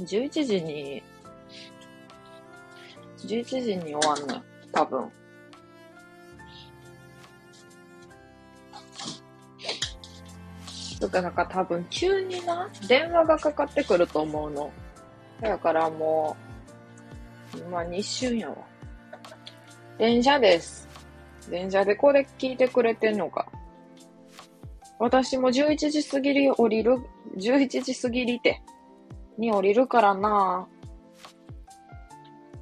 11時に、11時に終わんねん。多分。だかなんか多分急にな、電話がかかってくると思うの。だからもう、まあ一瞬やわ。電車です。電車でこれ聞いてくれてんのか。私も11時過ぎり降りる、11時過ぎりて、に降りるからな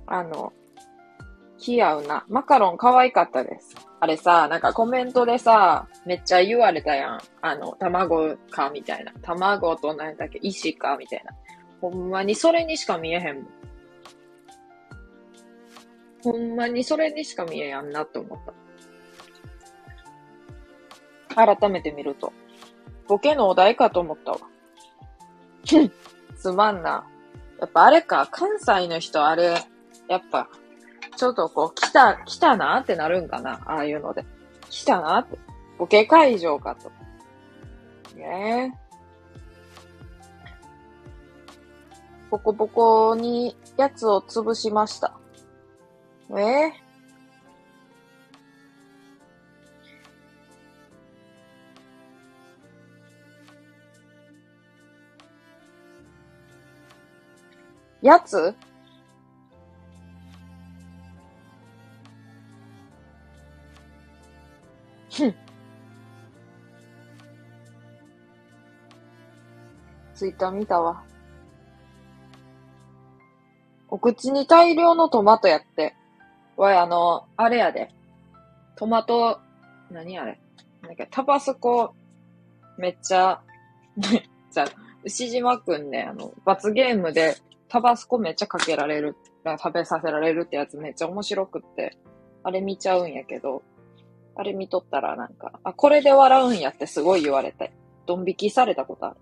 あの、気合うな。マカロン可愛かったです。あれさ、なんかコメントでさ、めっちゃ言われたやん。あの、卵か、みたいな。卵と何だっけ、石か、みたいな。ほんまにそれにしか見えへんもん。ほんまにそれにしか見えやんなって思った。改めて見ると。ボケのお題かと思ったわ。すまんな。やっぱあれか、関西の人あれ、やっぱ、ちょっとこう、来た、来たなってなるんかなああいうので。来たなって。ボケ会場かと。ねえ。ボコボコにやつを潰しました。ええやつ？ふん。ツイッター見たわ。お口に大量のトマトやって。わい、あの、あれやで。トマト、何あれ？なんか、タバスコ、めっちゃ、めっちゃ、牛島くんね、あの、罰ゲームで、タバスコめっちゃかけられる、食べさせられるってやつめっちゃ面白くって、あれ見ちゃうんやけど、あれ見とったらなんか、あ、これで笑うんやってすごい言われて、ドン引きされたことある。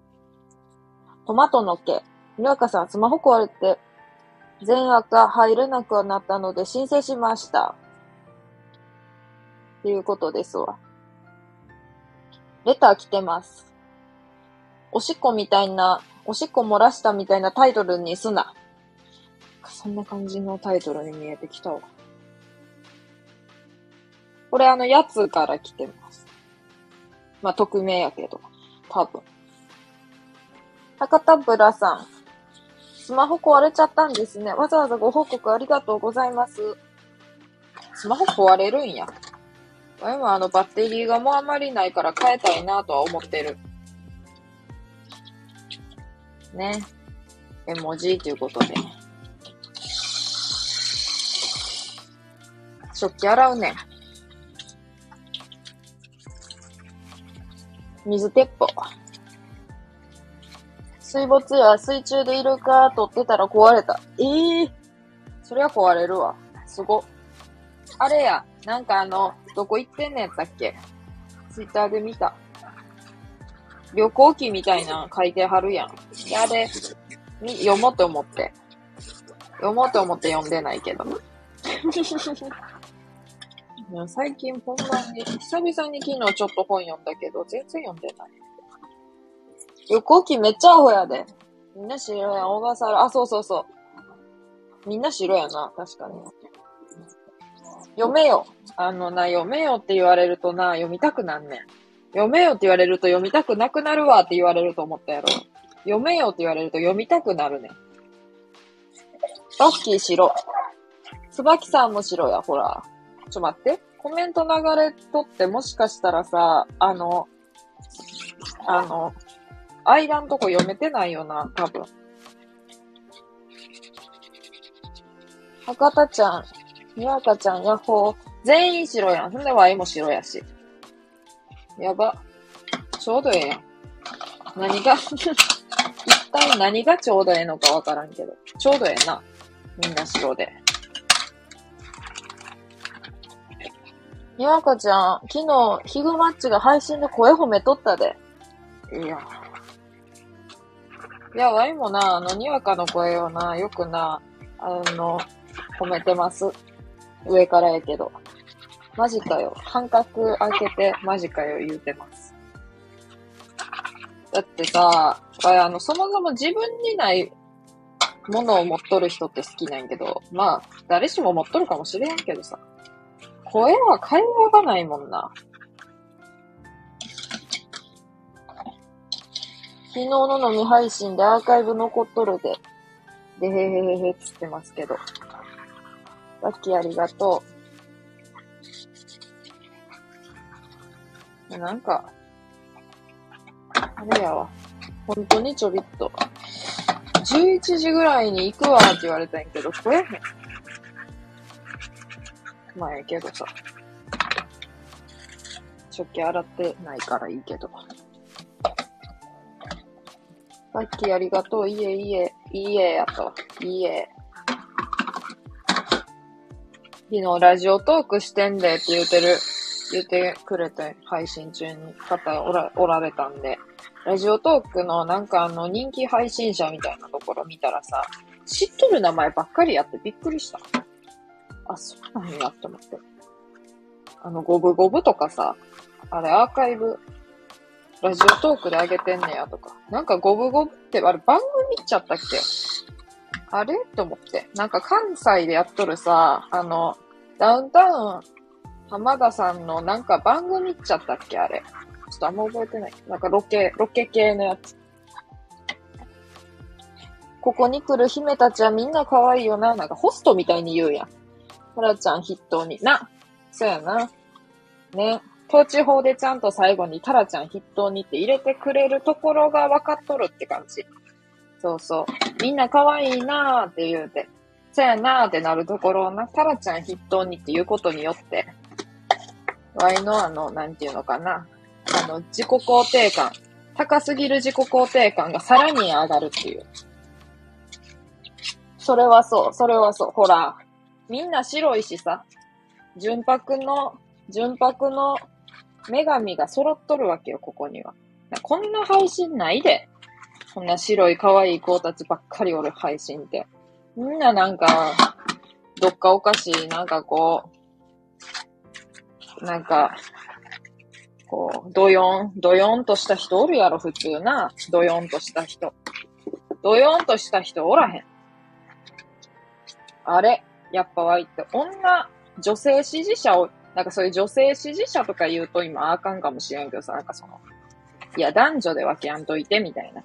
トマトの毛。にわかさん、スマホ壊れて、全赤入れなくなったので申請しました。っていうことですわ。レター来てます。おしっこみたいな、おしっこ漏らしたみたいなタイトルにすな。そんな感じのタイトルに見えてきたわ。これあの、やつから来てます。まあ、匿名やけど。多分。博多ブラさん。スマホ壊れちゃったんですね。わざわざご報告ありがとうございます。スマホ壊れるんや。でもあのバッテリーがもうあまりないから変えたいなとは思ってる。ね。絵文字ということで。食器洗うね。水鉄砲。水没や水中でイルカ撮ってたら壊れた。ええそりゃ壊れるわ。すご。あれや、なんかあの、どこ行ってんねやったっけ？ツイッターで見た。旅行記みたいな書いてはるやん。で、あれ、読もうと思って。読もうと思って読んでないけど。最近ほんまに、久々に昨日ちょっと本読んだけど、全然読んでない。旅行記めっちゃアホやで。みんな白やん、小笠原。あ、そうそうそう。みんな白やな、確かに。読めよ。あのな、読めよって言われるとな、読みたくなんねん。読めよって言われると読みたくなくなるわって言われると思ったやろ。読めよって言われると読みたくなるね。バッキー白。椿さんも白や、ほら。ちょ待って。コメント流れとってもしかしたらさ、あの、あの、間んとこ読めてないよな、多分。博多ちゃん、にわかちゃん、ヤッホー。全員白やん。ほんで、ワイも白やし。やば。ちょうどええやん。何が、一体何がちょうどええのかわからんけど。ちょうどええな。みんな白で。にわかちゃん、昨日、ヒグマッチが配信で声褒めとったで。いや。いや、ワイもな、あの、にわかの声をな、よくな、あの、褒めてます。上からやけど。マジかよ。半角開けて、マジかよ、言うてます。だってさ、ああの、そもそも自分にない物を持っとる人って好きなんやけど、まあ、誰しも持っとるかもしれんけどさ。声は会話がないもんな。昨日の飲み配信でアーカイブ残っとるで、でへへへへっつってますけど。ラッキーありがとう。なんか、あれやわ。本当にちょびっと。11時ぐらいに行くわって言われたんやけど、来えへん。まあええけどさ。食器洗ってないからいいけど。さっきありがとう。いえいえ、いいえやと。いいえ。昨日ラジオトークしてんでって言うてる、言ってくれて、配信中に方おらおられたんで、ラジオトークのなんかあの人気配信者みたいなところ見たらさ、知っとる名前ばっかりやってびっくりした。あ、そうなんやって思って。あの、ゴブゴブとかさ、あれアーカイブ、ラジオトークで上げてんねやとか。なんかゴブゴブって、あれ番組っちゃったっけ？あれ？と思って。なんか関西でやっとるさ、あの、ダウンタウン浜田さんのなんか番組っちゃったっけあれ。ちょっとあんま覚えてない。なんかロケ、ロケ系のやつ。ここに来る姫たちはみんな可愛いよな。なんかホストみたいに言うやん。タラちゃん筆頭に。な。そうやな。ね。統治法でちゃんと最後にタラちゃん筆頭にって入れてくれるところが分かっとるって感じ。そうそう。みんな可愛いなーって言うて。そやなーってなるところをな、タラちゃん筆頭にっていうことによって、ワイのあの、なんていうのかな。あの、自己肯定感。高すぎる自己肯定感がさらに上がるっていう。それはそう、それはそう。ほら、みんな白いしさ、純白の、純白の女神が揃っとるわけよ、ここには。こんな配信ないで。こんな白い可愛い子たちばっかりおる配信って。みんななんか、どっかおかしい、なんかこう、なんか、こう、ドヨン、ドヨンとした人おるやろ、普通な。ドヨンとした人。ドヨンとした人おらへん。あれやっぱわいって、女、女性支持者を、なんかそういう女性支持者とか言うと今あかんかもしれんけどさ、なんかその、いや、男女で分けやんといて、みたいな。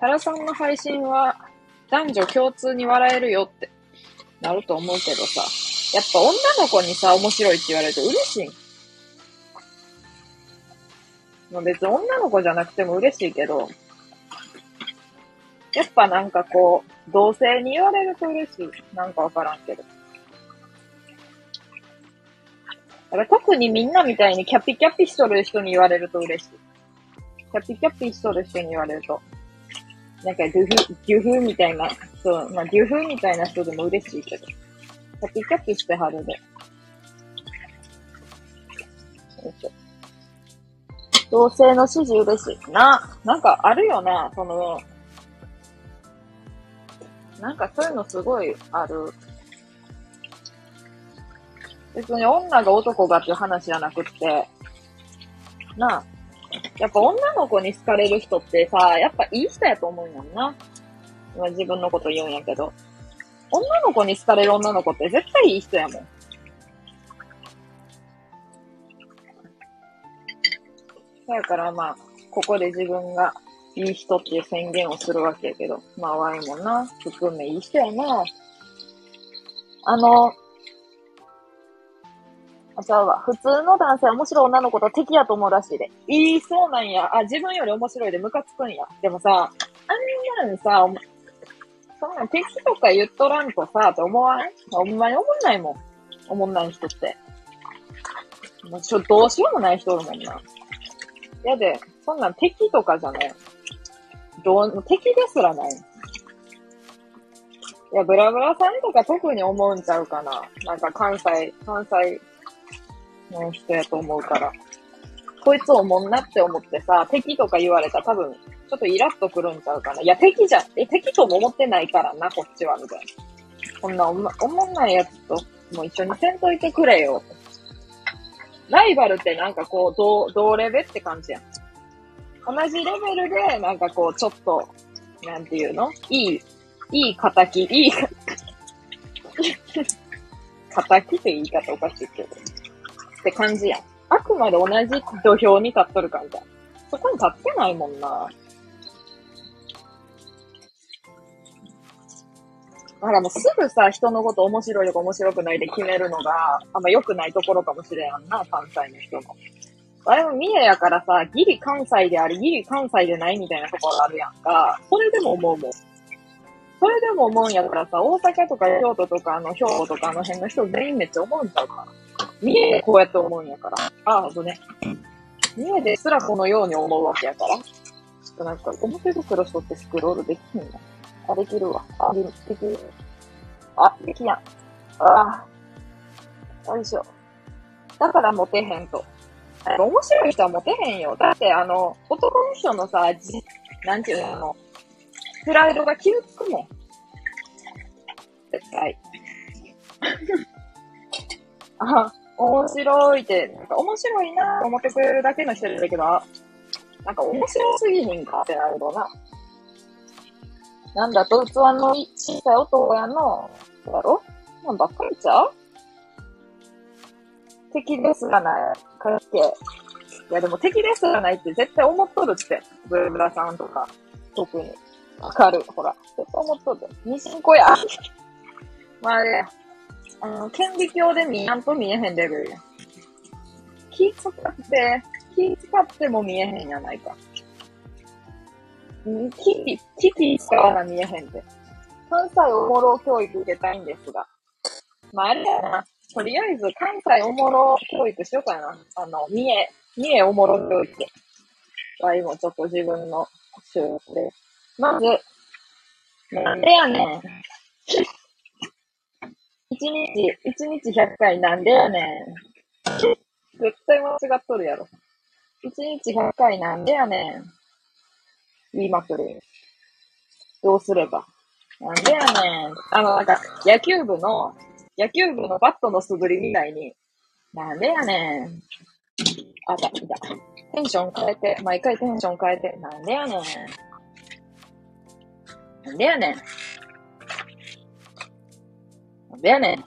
タラさんの配信は、男女共通に笑えるよってなると思うけどさ、やっぱ女の子にさ、面白いって言われると嬉しい。まあ、別に女の子じゃなくても嬉しいけど、やっぱなんかこう、同性に言われると嬉しい。なんかわからんけど。だから特にみんなみたいにキャピキャピしとる人に言われると嬉しい。キャピキャピしとる人に言われると。なんかデュフ、デュフみたいな、そう、まあデュフみたいな人でも嬉しいけど。キャピキャピしてはるで。同性の支持嬉しい。な、なんかあるよな、その、なんかそういうのすごいある。別に女が男がっていう話じゃなくって、なあ、やっぱ女の子に好かれる人ってさ、やっぱいい人やと思うんやんな。今自分のこと言うんやけど。女の子に好かれる女の子って絶対いい人やもん。だからまあ、ここで自分がいい人っていう宣言をするわけやけど、まあ、ワイもな、含めいい人やな。あの、あ、ちゃうわ。普通の男性は面白い女の子と敵やと思うらしいで。いい、そうなんや。あ、自分より面白いでムカつくんや。でもさ、あんなんさ、そんな敵とか言っとらんとさ、って思わん？ほんまに思んないもん。思んない人って。もうちょ、どうしようもない人おるもんな。やで、そんなん敵とかじゃない。どう、敵ですらない。いや、ブラブラさんとか特に思うんちゃうかな。なんか関西、関西の人やと思うから。こいつおもんなって思ってさ、敵とか言われたら多分、ちょっとイラッとくるんちゃうかな。いや、敵じゃ、え、敵とも思ってないからな、こっちは、みたいな。こんなおもおもんないやつと、もう一緒にせんといてくれよ。ライバルってなんかこう、同、同レベって感じやん。同じレベルで、なんかこう、ちょっと、なんていうの？いい、いい仇、いい、仇って言い方おかしいけど。って感じやん。あくまで同じ土俵に立っとる感じやん。そこに立ってないもんな。だからもうすぐさ、人のこと面白いとか面白くないで決めるのが、あんま良くないところかもしれんな、関西の人の。あれも三重やからさ、ギリ関西であり、ギリ関西でないみたいなところあるやんか。それでも思うもん。それでも思うんやからさ、大阪とか京都とか、あの、兵庫とかあの辺の人全員めっちゃ思うんちゃうか。三重でこうやって思うんやから。ああ、ほんね。三重ですらこのように思うわけやから。ちょっとなんか、表袋しとってスクロールできんな。あ、できるわ。あ、できる。あ、できやん。ああ。よいしょ。だからモテへんと。面白い人はモテへんよ。だって、あの、男の人のさ、じ、なんていうの、あの、プライドが傷つくもん。絶対。あ、面白いって、なんか面白いなと思ってくれるだけの人だけど、なんか面白すぎひんかってなるとな。なんだと、器の小さい男やの、だろ？なんばっかりちゃう敵ですらない。かっけいやでも敵ですらないって絶対思っとるって。ブルブラさんとか、特に。わかる。ほら。絶対思っとる。ニシンコや。まあね、あの、顕微鏡で見やんと見えへんレベルや。気使って、気使っても見えへんやないか。キキ、キキ使わな見えへんって。関西おもろ教育受けたいんですが。まあ、あれやな。とりあえず、関西おもろ教育しようかな。あの、三重、三重おもろ教育。は今ちょっと自分の収録で。まず、なんでやねん。一日、一日100回なんでやねん。絶対間違っとるやろ。一日100回なんでやねん。言いまくる。どうすれば？なんでやねん。あの、なんか、野球部の、野球部のバットの素振りみたいに、なんでやねん。あ、だ、だ。テンション変えて、毎回テンション変えて、なんでやねん。なんでやねん。なんでやね。ん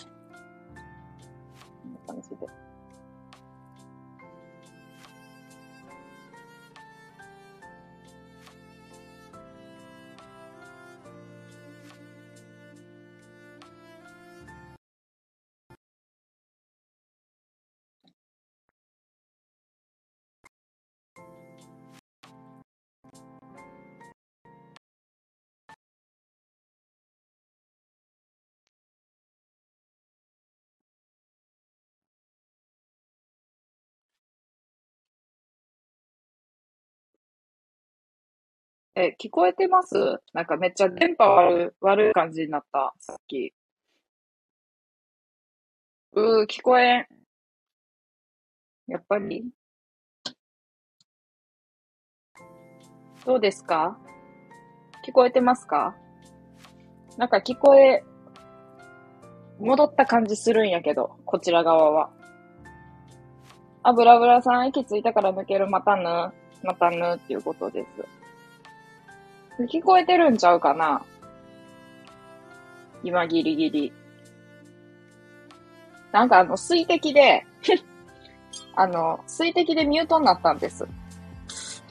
え、聞こえてます？なんかめっちゃ電波悪い、悪い感じになった、さっき。うー、聞こえん。やっぱりどうですか？聞こえてますか？なんか聞こえ、戻った感じするんやけど、こちら側は。あ、ブラブラさん、息ついたから抜ける、またぬ、またぬっていうことです。聞こえてるんちゃうかな？今ギリギリ。なんかあの、水滴で あの、水滴でミュートになったんです。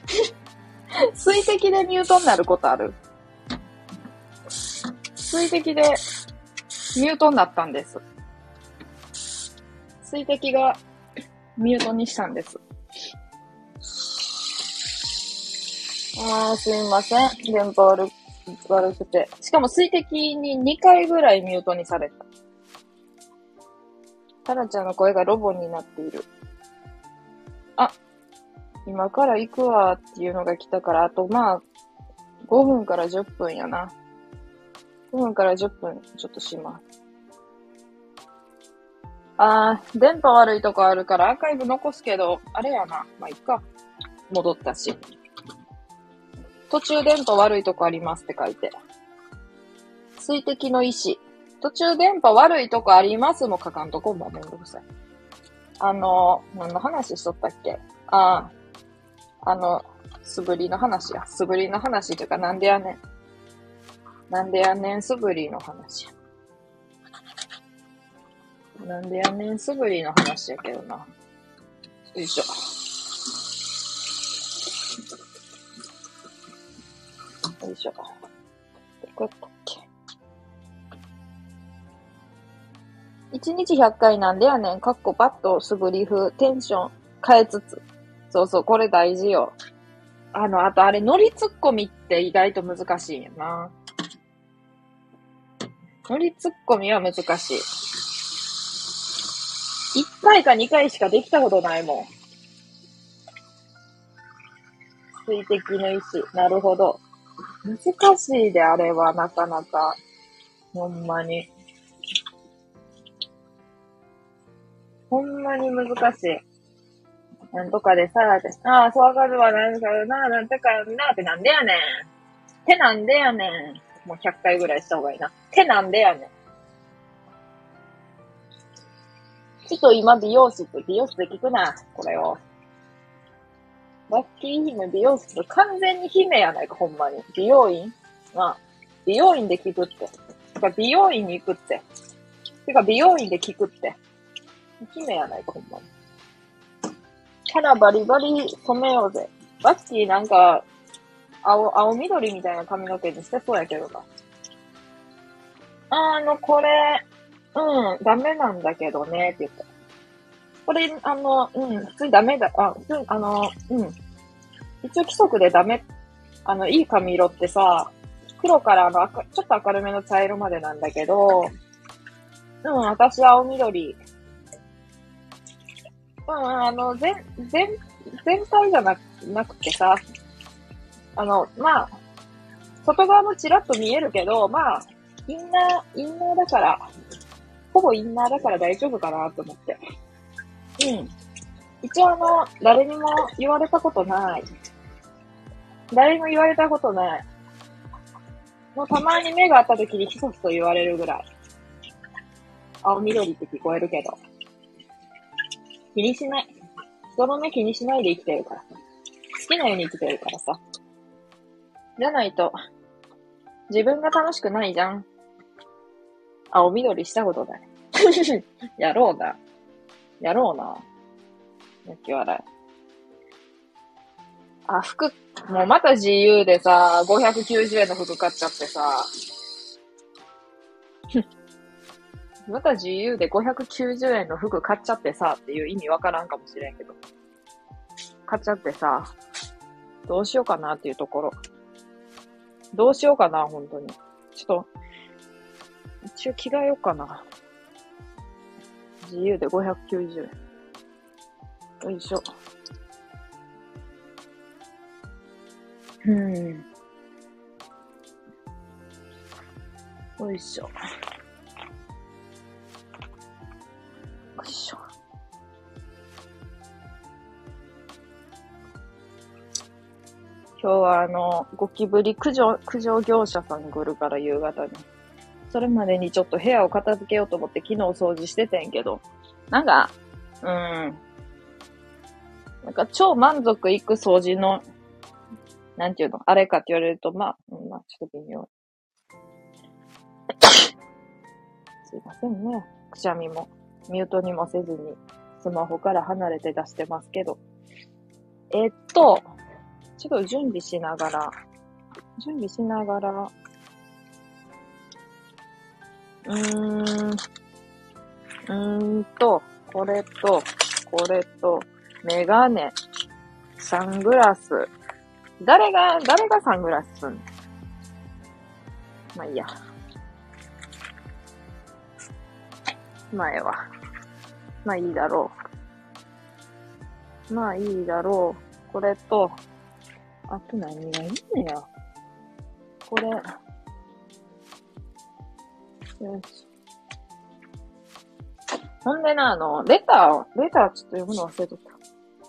水滴でミュートになることある？水滴でミュートになったんです。水滴がミュートにしたんです。ああ、すいません。電波悪悪くて。しかも水滴に2回ぐらいミュートにされた。タラちゃんの声がロボになっている。あ、今から行くわっていうのが来たから、あとまあ、5分から10分やな。5分から10分ちょっとします。あー、電波悪いとこあるからアーカイブ残すけど、あれやな。まあ、いっか。戻ったし。途中電波悪いとこありますって書いて。水滴の意思。途中電波悪いとこありますも書かんとこもめんどくさい。あの、何の話しとったっけ？ああ、あの、素振りの話や。素振りの話というかなんでやねん。なんでやねんすぶりの話。なんでやねんすぶりの話やけどな。よいしょ。よいしょ。どこやったっけ？1日100回なんでやねん。かっこパッとすぐり風、テンション変えつつ。そうそう、これ大事よ。あの、あとあれ、乗りツッコミって意外と難しいんやな。乗りツッコミは難しい。1回か2回しかできたことないもん。水滴の意志。なるほど。難しいで、あれは、なかなか。ほんまに。ほんまに難しい。なんとかでさ、ああ、そうわかるわ、なんかな、なんとかな、ってなんでやねん。てなんでやねん。もう100回ぐらいした方がいいな。てなんでやねん。ちょっと今美容室、美容室で聞くな、これを。バッキー姫美容室、完全に姫やないか、ほんまに。美容院まあ、美容院で聞くって。てか、美容院に行くって。てか、美容院で聞くって。姫やないか、ほんまに。キャラバリバリ染めようぜ。バッキーなんか、青、青緑みたいな髪の毛にしてそうやけどな。あの、これ、うん、ダメなんだけどね、って言った。これ、あの、うん、普通にダメだ、あ、普通に、あの、うん。一応規則でダメ、あの、いい髪色ってさ、黒からあの、ちょっと明るめの茶色までなんだけど、うん、私は青緑うん、あの、全、全、全体じゃななくてさ、あの、まあ、外側もちらっと見えるけど、まあ、インナー、インナーだから、ほぼインナーだから大丈夫かなと思って。うん。一応あの、誰にも言われたことない。誰にも言われたことない。もうたまに目が合った時にヒソヒソ言われるぐらい。青緑って聞こえるけど。気にしない。人の目気にしないで生きてるからさ。好きなように生きてるからさ。じゃないと、自分が楽しくないじゃん。青緑したことない。やろうな。やろうな。泣き笑い。あ、服、もうまた自由でさ、590円の服買っちゃってさ。また自由で590円の服買っちゃってさっていう意味わからんかもしれんけど。買っちゃってさ、どうしようかなっていうところ。どうしようかな、本当に。ちょっと、一応着替えようかな。自由で590円。よいしょ。うん。よいしょ。よいしょ。今日はあの、ゴキブリ駆除、駆除業者さん来るから夕方に。それまでにちょっと部屋を片付けようと思って昨日掃除しててんけど、なんか、うん。なんか超満足いく掃除の、なんていうの、あれかって言われると、まあ、うん、まあ、ちょっと微妙。すいませんね。くしゃみも。ミュートにもせずに、スマホから離れて出してますけど。え、っと、ちょっと準備しながら、準備しながら、うーん、うーんと、これと、これと、メガネ、サングラス。誰が、誰がサングラスすんの？まあいいや。前は。まあいいだろう。まあいいだろう。これと、あと何がいいんや。これ。よし。ほんでな、あの、レターを、レターちょっと読むの忘れとった。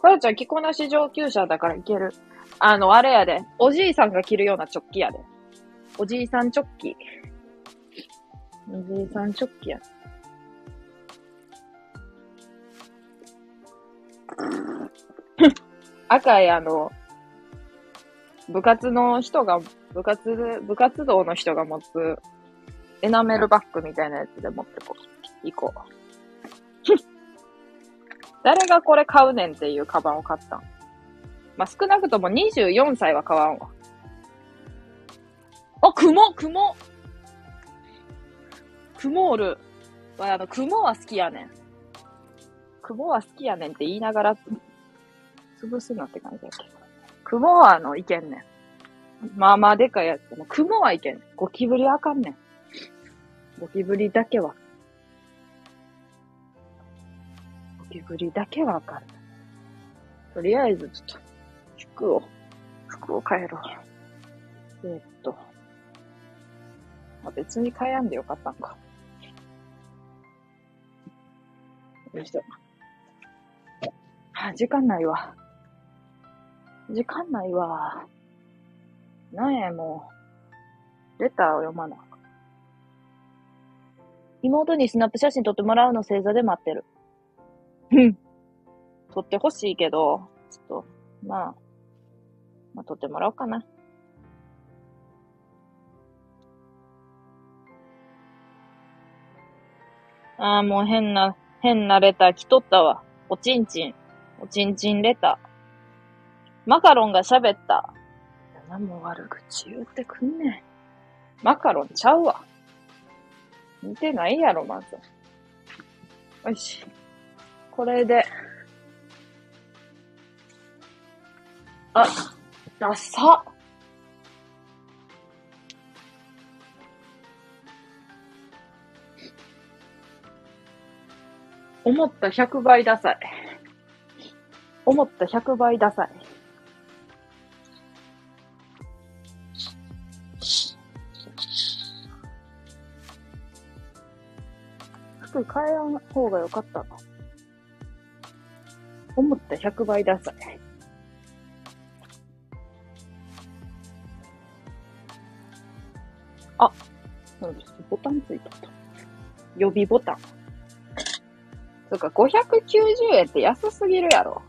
かよちゃん着こなし上級者だからいける。あの、あれやで。おじいさんが着るようなチョッキやで。おじいさんチョッキ。おじいさんチョッキや。赤いあの、部活の人が、部活、部活動の人が持つエナメルバッグみたいなやつで持ってこう。行こう。誰がこれ買うねんっていうカバンを買ったん？まあ、少なくとも24歳は買わんわ。あ、雲雲雲おる。あの、雲は好きやねん。雲は好きやねんって言いながら、潰すなって感じだけど。雲はあの、いけんねん。まあまあでかいやつも、雲はいけんねん。ゴキブリあかんねん。ゴキブリだけは。ゴキブリだけはあかん。とりあえず、ちょっと、服を、服を変えろ。えー、っと。あ、別に変えやんでよかったんか。よいしょ。あ、時間ないわ。時間ないわ。なんや、もう。レターを読まない。妹にスナップ写真撮ってもらうの星座で待ってる。うん。撮ってほしいけど、ちょっと、まあ、まあ、撮ってもらおうかな。ああ、もう変な、変なレター来とったわ。おちんちん。おちんちんレター。マカロンが喋った。何も悪口言ってくんねん。マカロンちゃうわ。似てないやろ、まず。よし。これで。あ、ダサ思った100倍ダサい。思った100倍ダサい。変えらん方がよかったな。思った100倍ダサい。あ、ボタンついた。予備ボタン。そっか、590円って安すぎるやろ。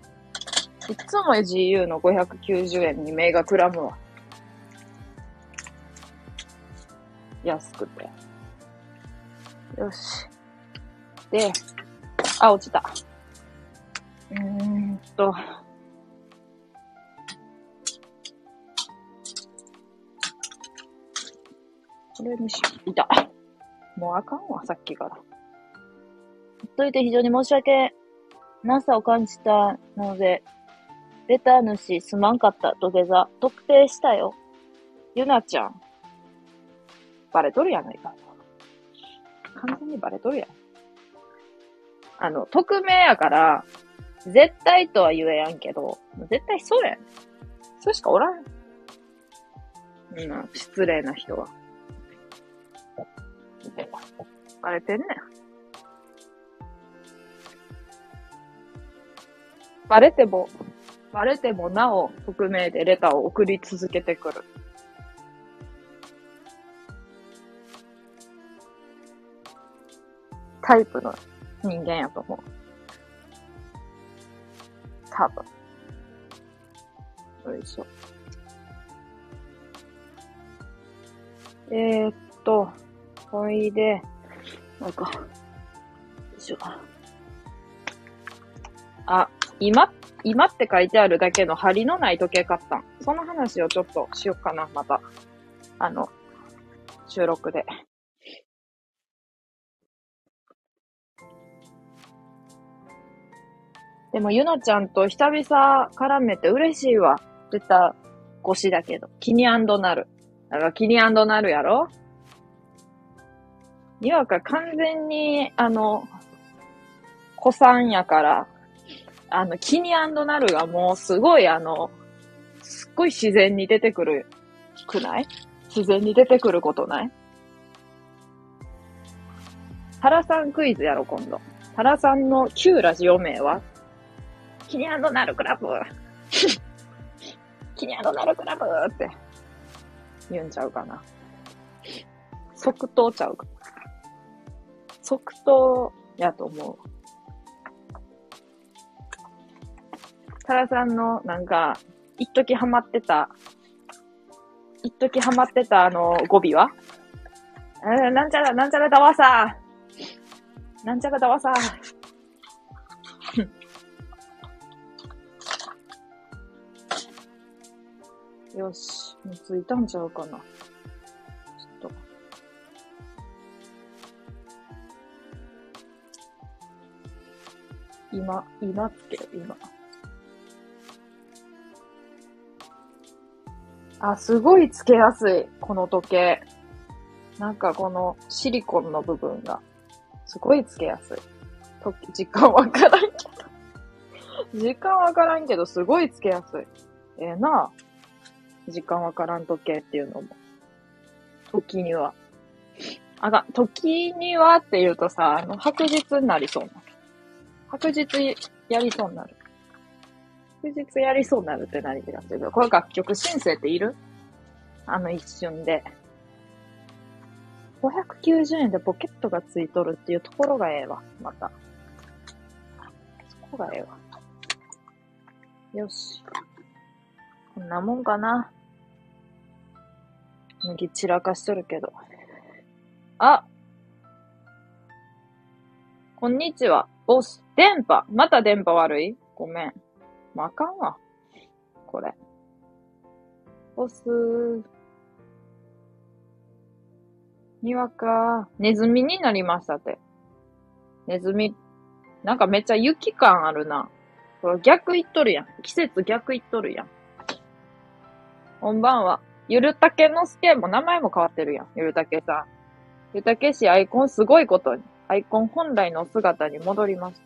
いつも GU の590円に目がくらむわ。安くて。よし。で、あ、落ちた。うーんと。これにし、いた。もうあかんわ、さっきから。ほっといて非常に申し訳なさを感じたので、レター主すまんかった土下座、特定したよ。ゆなちゃん。バレとるやないか。完全にバレとるやん。あの、匿名やから、絶対とは言えやんけど、絶対そうやん。それしかおらん。うん、失礼な人は。バレてんねん。バレても、バレてもなお匿名でレターを送り続けてくる。タイプの人間やと思う。多分。よいしょ。えー、っと、ほいで、なんか、よいしょ。あ、今今って書いてあるだけの針のない時計買ったん。その話をちょっとしよっかな、また。あの、収録で。でも、ゆなちゃんと久々絡めて嬉しいわ。出た越しだけど。気にアンドなる。だから気にアンドなるやろ？にわか完全に、あの、子さんやから、あの、キニアンドナルがもうすごいあの、すっごい自然に出てくるくない？自然に出てくることない？タラさんクイズやろ、今度。タラさんの旧ラジオ名は？キニアンドナルクラブキニアンドナルクラブって言うんちゃうかな。即答ちゃうか。即答やと思う。タラさんのなんか、一時ハマってた一時ハマってたあの語尾は、なんちゃら、なんちゃらだわさ。なんちゃらだわさ。よし。もう着いたんちゃうかな。ちょっと。今、今って、今。あ、すごいつけやすい。この時計。なんかこのシリコンの部分が、すごいつけやすい。と時間わからんけど。時間わからんけど、すごいつけやすい。ええな時間わからん時計っていうのも。時には。あが、時にはって言うとさ、あの、白日になりそうな。白日やりそうになる。白日やりそうになるって何てなってるこれ楽曲申請っている？あの一瞬で。590円でポケットがついとるっていうところがええわ、また。そこがええわ。よし。こんなもんかな。麦散らかしとるけど。あこんにちは。ボス。電波。また電波悪い？ごめん。もうあかんわ。これ。ボス。にわか。ネズミになりましたって。ネズミ。なんかめっちゃ雪感あるな。これ逆いっとるやん。季節逆いっとるやん。こんばんは。ゆるたけのすけも名前も変わってるやん。ゆるたけさん。ゆるたけしアイコンすごいことに。アイコン本来の姿に戻りまし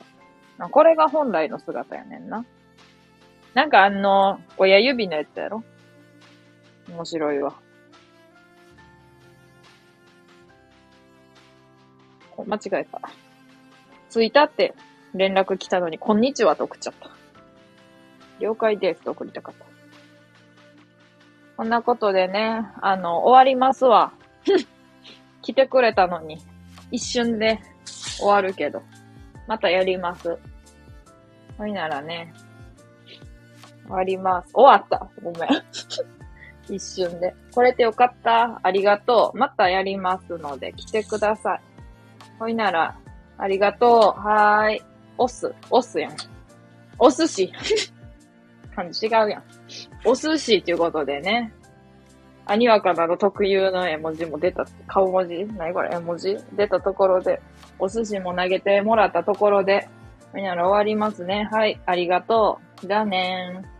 た。これが本来の姿やねんな。なんかあの、親指のやつやろ？面白いわ。間違えた。着いたって連絡来たのに、こんにちはと送っちゃった。了解ですと送りたかった。こんなことでね、あの、終わりますわ。来てくれたのに、一瞬で終わるけど、またやります。ほいならね、終わります。終わった。ごめん。一瞬で。これでよかった。ありがとう。またやりますので、来てください。ほいなら、ありがとう。はーい。おす。おすやん。お寿司。感じ違うやん。お寿司ということでね。あにわかなど特有の絵文字も出た、顔文字？何これ絵文字？出たところで、お寿司も投げてもらったところで、みんなら終わりますね。はい。ありがとう。じゃあねー。